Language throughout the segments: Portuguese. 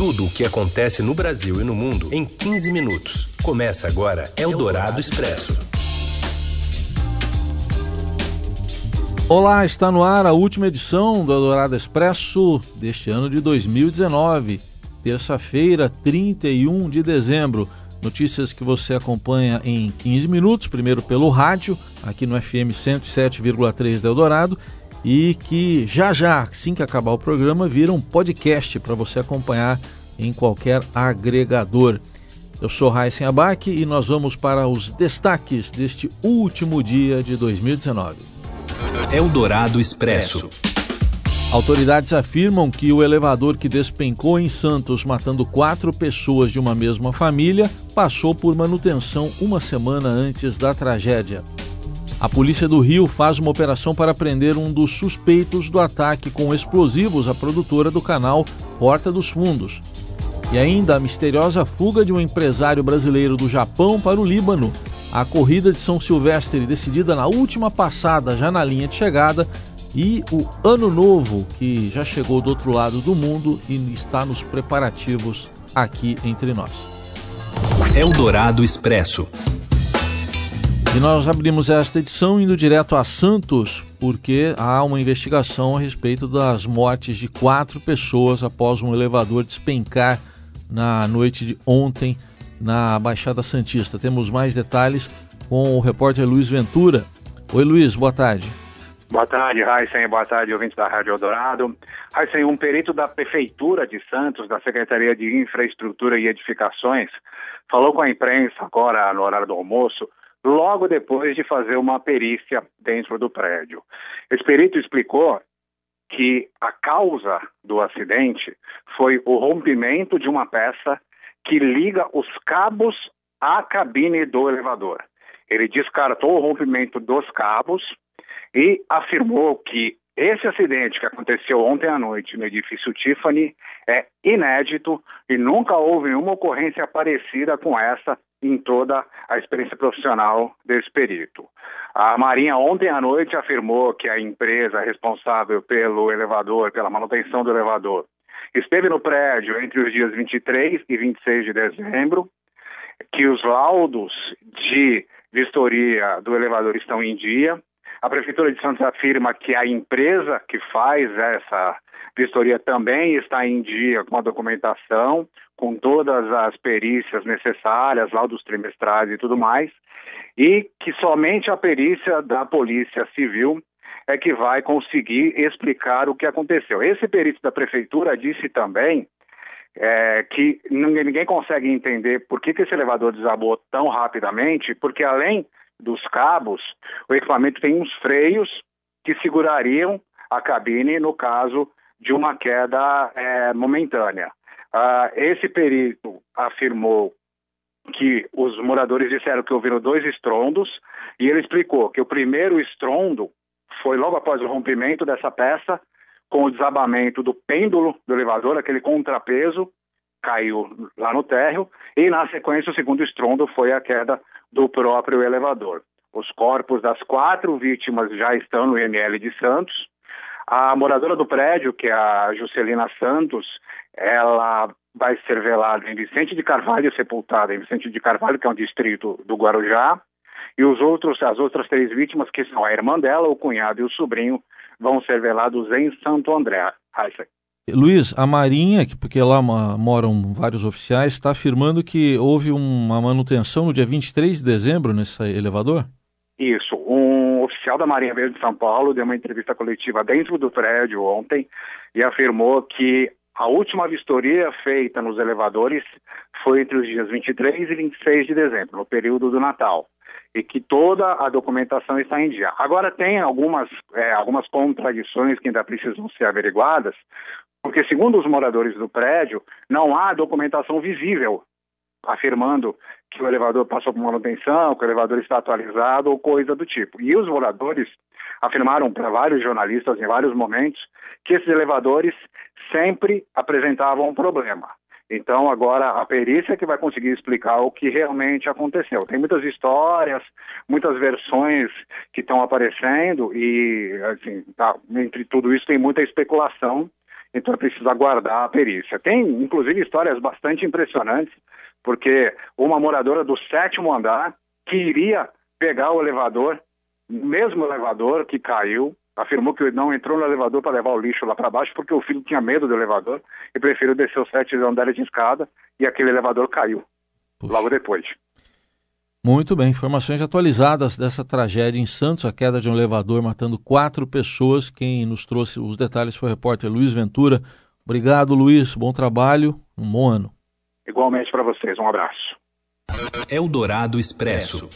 Tudo o que acontece no Brasil e no mundo em 15 minutos. Começa agora Eldorado Expresso. Olá, está no ar a última edição do Eldorado Expresso deste ano de 2019, terça-feira, 31 de dezembro. Notícias que você acompanha em 15 minutos, primeiro pelo rádio, aqui no FM 107,3 da Eldorado e que já já, assim que acabar o programa, vira um podcast para você acompanhar em qualquer agregador. Eu sou Raíssen Abac e nós vamos para os destaques deste último dia de 2019. Eldorado Expresso. Autoridades afirmam que o elevador que despencou em Santos, matando quatro pessoas de uma mesma família, passou por manutenção uma semana antes da tragédia. A polícia do Rio faz uma operação para prender um dos suspeitos do ataque com explosivos à produtora do canal Porta dos Fundos. E ainda a misteriosa fuga de um empresário brasileiro do Japão para o Líbano. A corrida de São Silvestre decidida na última passada, já na linha de chegada, e o Ano Novo, que já chegou do outro lado do mundo e está nos preparativos aqui entre nós. Eldorado Expresso. E nós abrimos esta edição indo direto a Santos, porque há uma investigação a respeito das mortes de quatro pessoas após um elevador despencar na noite de ontem na Baixada Santista. Temos mais detalhes com o repórter Luiz Ventura. Oi, Luiz, boa tarde. Boa tarde, Raíssen. Boa tarde, ouvintes da Rádio Eldorado. Raíssen, um perito da Prefeitura de Santos, da Secretaria de Infraestrutura e Edificações, falou com a imprensa agora no horário do almoço logo depois de fazer uma perícia dentro do prédio. Esse perito explicou que a causa do acidente foi o rompimento de uma peça que liga os cabos à cabine do elevador. Ele descartou o rompimento dos cabos e afirmou que esse acidente que aconteceu ontem à noite no edifício Tiffany é inédito e nunca houve nenhuma ocorrência parecida com essa em toda a experiência profissional desse perito. A Marinha ontem à noite afirmou que a empresa responsável pelo elevador, pela manutenção do elevador, esteve no prédio entre os dias 23 e 26 de dezembro, que os laudos de vistoria do elevador estão em dia. A Prefeitura de Santos afirma que a empresa que faz essa vistoria também está em dia com a documentação, com todas as perícias necessárias, laudos trimestrais e tudo mais, e que somente a perícia da Polícia Civil é que vai conseguir explicar o que aconteceu. Esse perito da Prefeitura disse também é, que ninguém, ninguém, consegue entender por que, que esse elevador desabou tão rapidamente, porque além dos cabos, o equipamento tem uns freios que segurariam a cabine no caso de uma queda é, momentânea. Ah, esse perito afirmou que os moradores disseram que ouviram dois estrondos e ele explicou que o primeiro estrondo foi logo após o rompimento dessa peça, com o desabamento do pêndulo do elevador, aquele contrapeso caiu lá no térreo, e na sequência o segundo estrondo foi a queda do próprio elevador. Os corpos das quatro vítimas já estão no IML de Santos, a moradora do prédio, que é a Juscelina Santos, ela vai ser velada em Vicente de Carvalho, sepultada em Vicente de Carvalho, que é um distrito do Guarujá, e os outros, as outras três vítimas, que são a irmã dela, o cunhado e o sobrinho, vão ser velados em Santo André. Luiz, a Marinha, porque lá moram vários oficiais, está afirmando que houve uma manutenção no dia 23 de dezembro nesse elevador? Isso. Oficial da Marinha Verde de São Paulo deu uma entrevista coletiva dentro do prédio ontem e afirmou que a última vistoria feita nos elevadores foi entre os dias 23 e 26 de dezembro, no período do Natal, e que toda a documentação está em dia. Agora, tem algumas, é, algumas contradições que ainda precisam ser averiguadas, porque, segundo os moradores do prédio, não há documentação visível afirmando que o elevador passou por manutenção, que o elevador está atualizado ou coisa do tipo. E os moradores afirmaram para vários jornalistas em vários momentos que esses elevadores sempre apresentavam um problema. Então, agora a perícia que vai conseguir explicar o que realmente aconteceu. Tem muitas histórias, muitas versões que estão aparecendo e, assim, tá, entre tudo isso tem muita especulação então é preciso aguardar a perícia. Tem, inclusive, histórias bastante impressionantes, porque uma moradora do sétimo andar que iria pegar o elevador, o mesmo elevador que caiu, afirmou que não entrou no elevador para levar o lixo lá para baixo porque o filho tinha medo do elevador e preferiu descer os sete andares de escada e aquele elevador caiu Puxa. logo depois. Muito bem, informações atualizadas dessa tragédia em Santos, a queda de um elevador matando quatro pessoas. Quem nos trouxe os detalhes foi o repórter Luiz Ventura. Obrigado, Luiz. Bom trabalho, um bom ano. Igualmente para vocês, um abraço. Eldorado Expresso.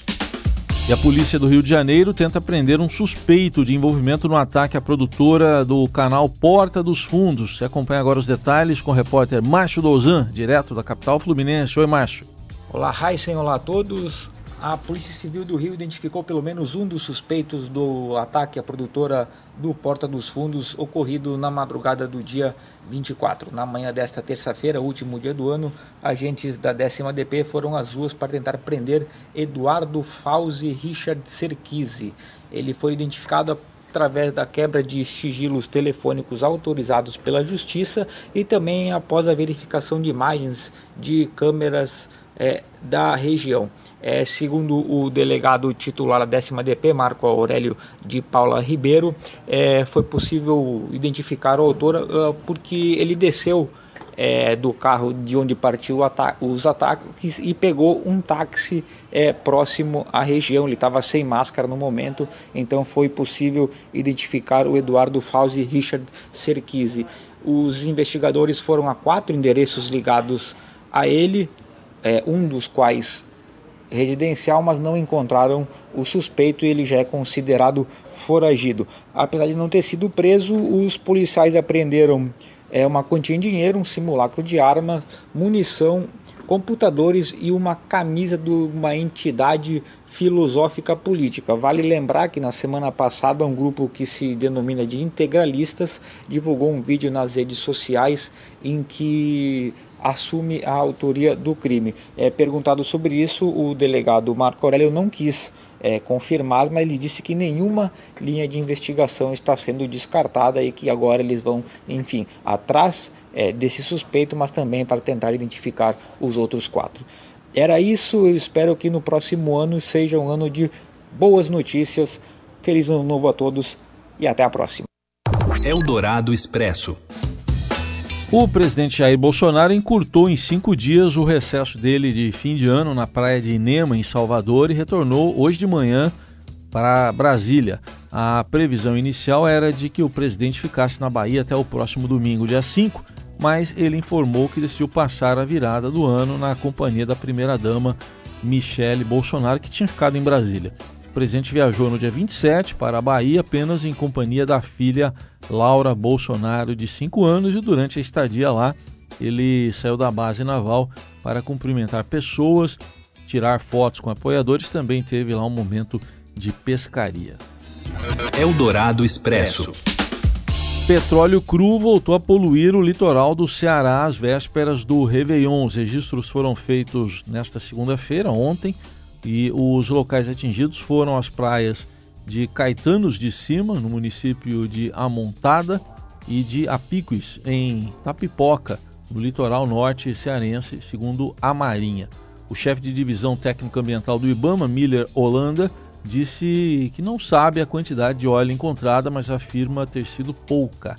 E a polícia do Rio de Janeiro tenta prender um suspeito de envolvimento no ataque à produtora do canal Porta dos Fundos. Você acompanha agora os detalhes com o repórter Márcio Douzan, direto da capital fluminense. Oi, Márcio. Olá, Heisen, olá a todos a Polícia Civil do Rio identificou pelo menos um dos suspeitos do ataque à produtora do Porta dos Fundos ocorrido na madrugada do dia 24. Na manhã desta terça-feira, último dia do ano, agentes da décima DP foram às ruas para tentar prender Eduardo Fauzi Richard Serkise. Ele foi identificado através da quebra de sigilos telefônicos autorizados pela Justiça e também após a verificação de imagens de câmeras é, da região. É, segundo o delegado titular da décima DP, Marco Aurélio de Paula Ribeiro, é, foi possível identificar o autor uh, porque ele desceu é, do carro de onde partiu os ataques e pegou um táxi é, próximo à região. Ele estava sem máscara no momento, então foi possível identificar o Eduardo Fauzi Richard Serkise. Os investigadores foram a quatro endereços ligados a ele, é, um dos quais residencial, mas não encontraram o suspeito e ele já é considerado foragido. Apesar de não ter sido preso, os policiais apreenderam é, uma quantia em dinheiro, um simulacro de armas, munição, computadores e uma camisa de uma entidade filosófica política. Vale lembrar que na semana passada um grupo que se denomina de integralistas divulgou um vídeo nas redes sociais em que assume a autoria do crime. É, perguntado sobre isso, o delegado Marco Aurélio não quis é, confirmar, mas ele disse que nenhuma linha de investigação está sendo descartada e que agora eles vão, enfim, atrás é, desse suspeito, mas também para tentar identificar os outros quatro. Era isso, eu espero que no próximo ano seja um ano de boas notícias. Feliz ano novo a todos e até a próxima. Eldorado Expresso. O presidente Jair Bolsonaro encurtou em cinco dias o recesso dele de fim de ano na praia de Inema, em Salvador, e retornou hoje de manhã para Brasília. A previsão inicial era de que o presidente ficasse na Bahia até o próximo domingo, dia 5, mas ele informou que decidiu passar a virada do ano na companhia da primeira-dama Michele Bolsonaro, que tinha ficado em Brasília. O presidente viajou no dia 27 para a Bahia apenas em companhia da filha Laura Bolsonaro, de 5 anos, e durante a estadia lá, ele saiu da base naval para cumprimentar pessoas, tirar fotos com apoiadores, também teve lá um momento de pescaria. Eldorado Expresso. Petróleo cru voltou a poluir o litoral do Ceará às vésperas do Réveillon. Os registros foram feitos nesta segunda-feira, ontem, e os locais atingidos foram as praias de Caetanos de Cima, no município de Amontada, e de Apiques, em Tapipoca, no litoral norte cearense, segundo a Marinha. O chefe de divisão técnico ambiental do IBAMA, Miller Holanda, disse que não sabe a quantidade de óleo encontrada, mas afirma ter sido pouca.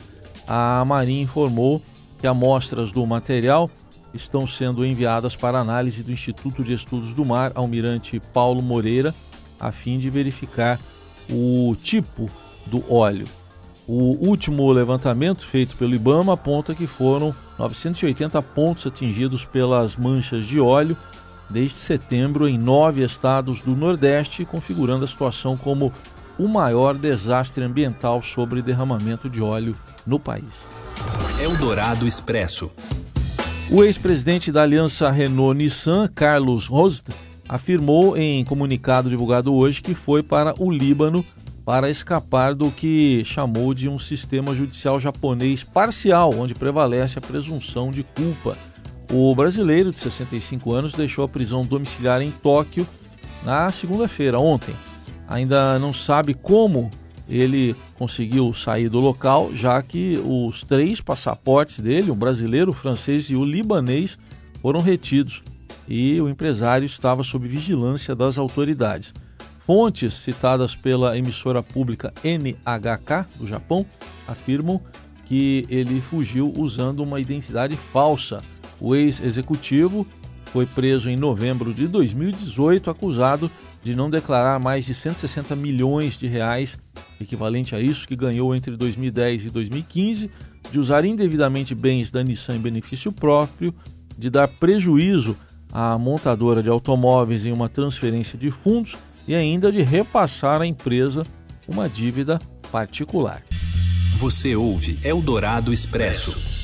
A Marinha informou que amostras do material estão sendo enviadas para análise do Instituto de Estudos do Mar, Almirante Paulo Moreira, a fim de verificar o tipo do óleo. O último levantamento feito pelo IBAMA aponta que foram 980 pontos atingidos pelas manchas de óleo desde setembro em nove estados do Nordeste, configurando a situação como o maior desastre ambiental sobre derramamento de óleo no país. Eldorado Expresso. O ex-presidente da aliança Renault-Nissan, Carlos Rost, afirmou em comunicado divulgado hoje que foi para o Líbano para escapar do que chamou de um sistema judicial japonês parcial, onde prevalece a presunção de culpa. O brasileiro de 65 anos deixou a prisão domiciliar em Tóquio na segunda-feira, ontem. Ainda não sabe como ele conseguiu sair do local, já que os três passaportes dele, o brasileiro, o francês e o libanês, foram retidos e o empresário estava sob vigilância das autoridades. Fontes citadas pela emissora pública NHK do Japão afirmam que ele fugiu usando uma identidade falsa. O ex-executivo foi preso em novembro de 2018 acusado de não declarar mais de 160 milhões de reais, equivalente a isso que ganhou entre 2010 e 2015, de usar indevidamente bens da Nissan em benefício próprio, de dar prejuízo à montadora de automóveis em uma transferência de fundos e ainda de repassar à empresa uma dívida particular. Você ouve Eldorado Expresso.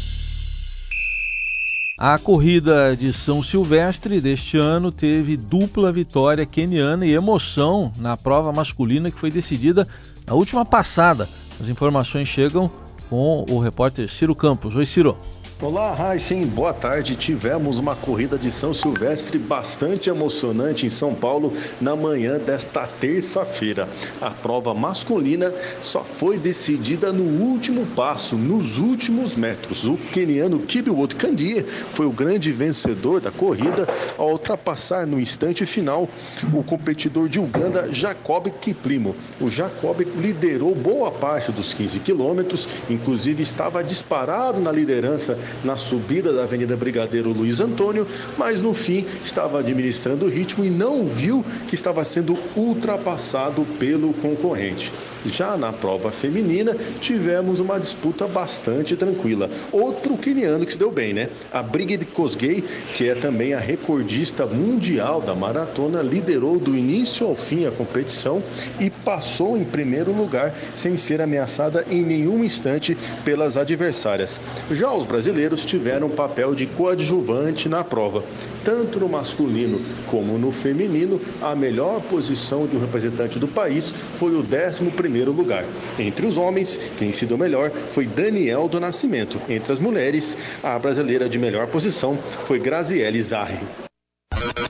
A corrida de São Silvestre deste ano teve dupla vitória keniana e emoção na prova masculina que foi decidida na última passada. As informações chegam com o repórter Ciro Campos. Oi, Ciro. Olá, Heisen, boa tarde. Tivemos uma corrida de São Silvestre bastante emocionante em São Paulo na manhã desta terça-feira. A prova masculina só foi decidida no último passo, nos últimos metros. O keniano Kibiwot Kandie foi o grande vencedor da corrida ao ultrapassar no instante final o competidor de Uganda, Jacob Kiplimo. O Jacob liderou boa parte dos 15 quilômetros, inclusive estava disparado na liderança na subida da Avenida Brigadeiro Luiz Antônio, mas no fim estava administrando o ritmo e não viu que estava sendo ultrapassado pelo concorrente. Já na prova feminina, tivemos uma disputa bastante tranquila. Outro queniano que se deu bem, né? A Brigid Kosgei, que é também a recordista mundial da maratona, liderou do início ao fim a competição e passou em primeiro lugar sem ser ameaçada em nenhum instante pelas adversárias. Já os brasileiros tiveram um papel de coadjuvante na prova. Tanto no masculino como no feminino, a melhor posição de um representante do país foi o 11 primeiro lugar. Entre os homens, quem se deu melhor foi Daniel do Nascimento. Entre as mulheres, a brasileira de melhor posição foi Graziele Zarri.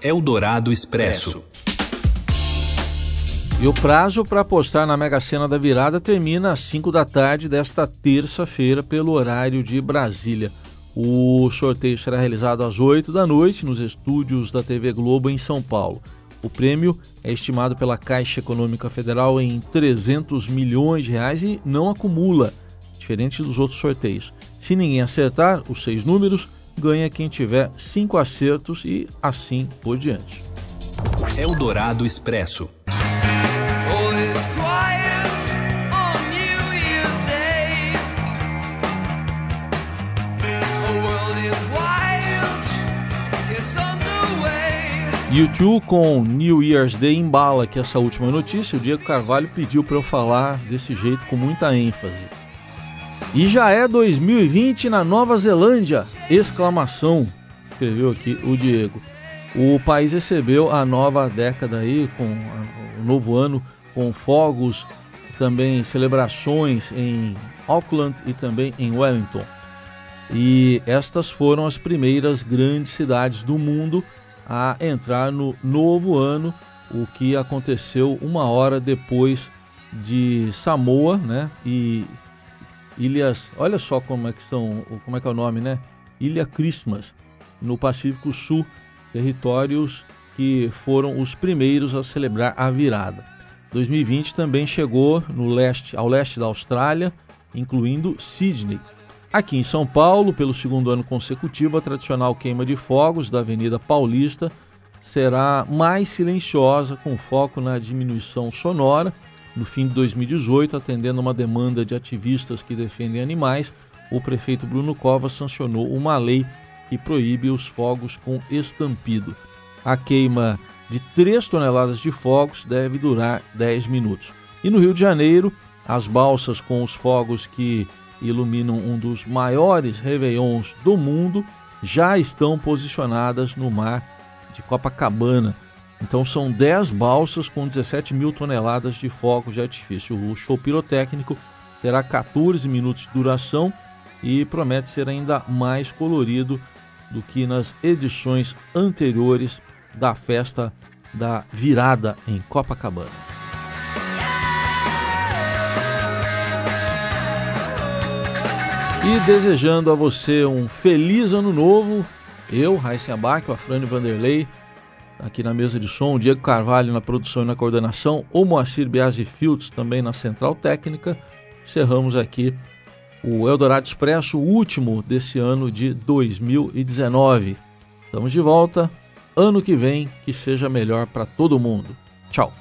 Eldorado Expresso. E o prazo para apostar na Mega Sena da virada termina às 5 da tarde desta terça-feira, pelo horário de Brasília. O sorteio será realizado às 8 da noite nos estúdios da TV Globo em São Paulo. O prêmio é estimado pela Caixa Econômica Federal em 300 milhões de reais e não acumula, diferente dos outros sorteios. Se ninguém acertar os seis números, ganha quem tiver cinco acertos e assim por diante. Eldorado Expresso. YouTube com New Year's Day embala que essa última notícia. O Diego Carvalho pediu para eu falar desse jeito com muita ênfase. E já é 2020 na Nova Zelândia! Exclamação! Escreveu aqui o Diego. O país recebeu a nova década aí, com o novo ano, com fogos, também celebrações em Auckland e também em Wellington. E estas foram as primeiras grandes cidades do mundo a entrar no novo ano, o que aconteceu uma hora depois de Samoa, né? E ilhas, olha só como é que são, como é que é o nome, né? Ilha Christmas, no Pacífico Sul, territórios que foram os primeiros a celebrar a virada. 2020 também chegou no leste, ao leste da Austrália, incluindo Sydney, Aqui em São Paulo, pelo segundo ano consecutivo, a tradicional queima de fogos da Avenida Paulista será mais silenciosa, com foco na diminuição sonora. No fim de 2018, atendendo uma demanda de ativistas que defendem animais, o prefeito Bruno Covas sancionou uma lei que proíbe os fogos com estampido. A queima de 3 toneladas de fogos deve durar 10 minutos. E no Rio de Janeiro, as balsas com os fogos que iluminam um dos maiores réveillons do mundo, já estão posicionadas no mar de Copacabana. Então são 10 balsas com 17 mil toneladas de fogos de artifício. O show pirotécnico terá 14 minutos de duração e promete ser ainda mais colorido do que nas edições anteriores da festa da virada em Copacabana. E desejando a você um feliz ano novo, eu, Raíssa Abac, o Afrânio Vanderlei, aqui na mesa de som, o Diego Carvalho na produção e na coordenação, o Moacir Biasi Fields também na central técnica. Encerramos aqui o Eldorado Expresso, o último desse ano de 2019. Estamos de volta. Ano que vem, que seja melhor para todo mundo. Tchau.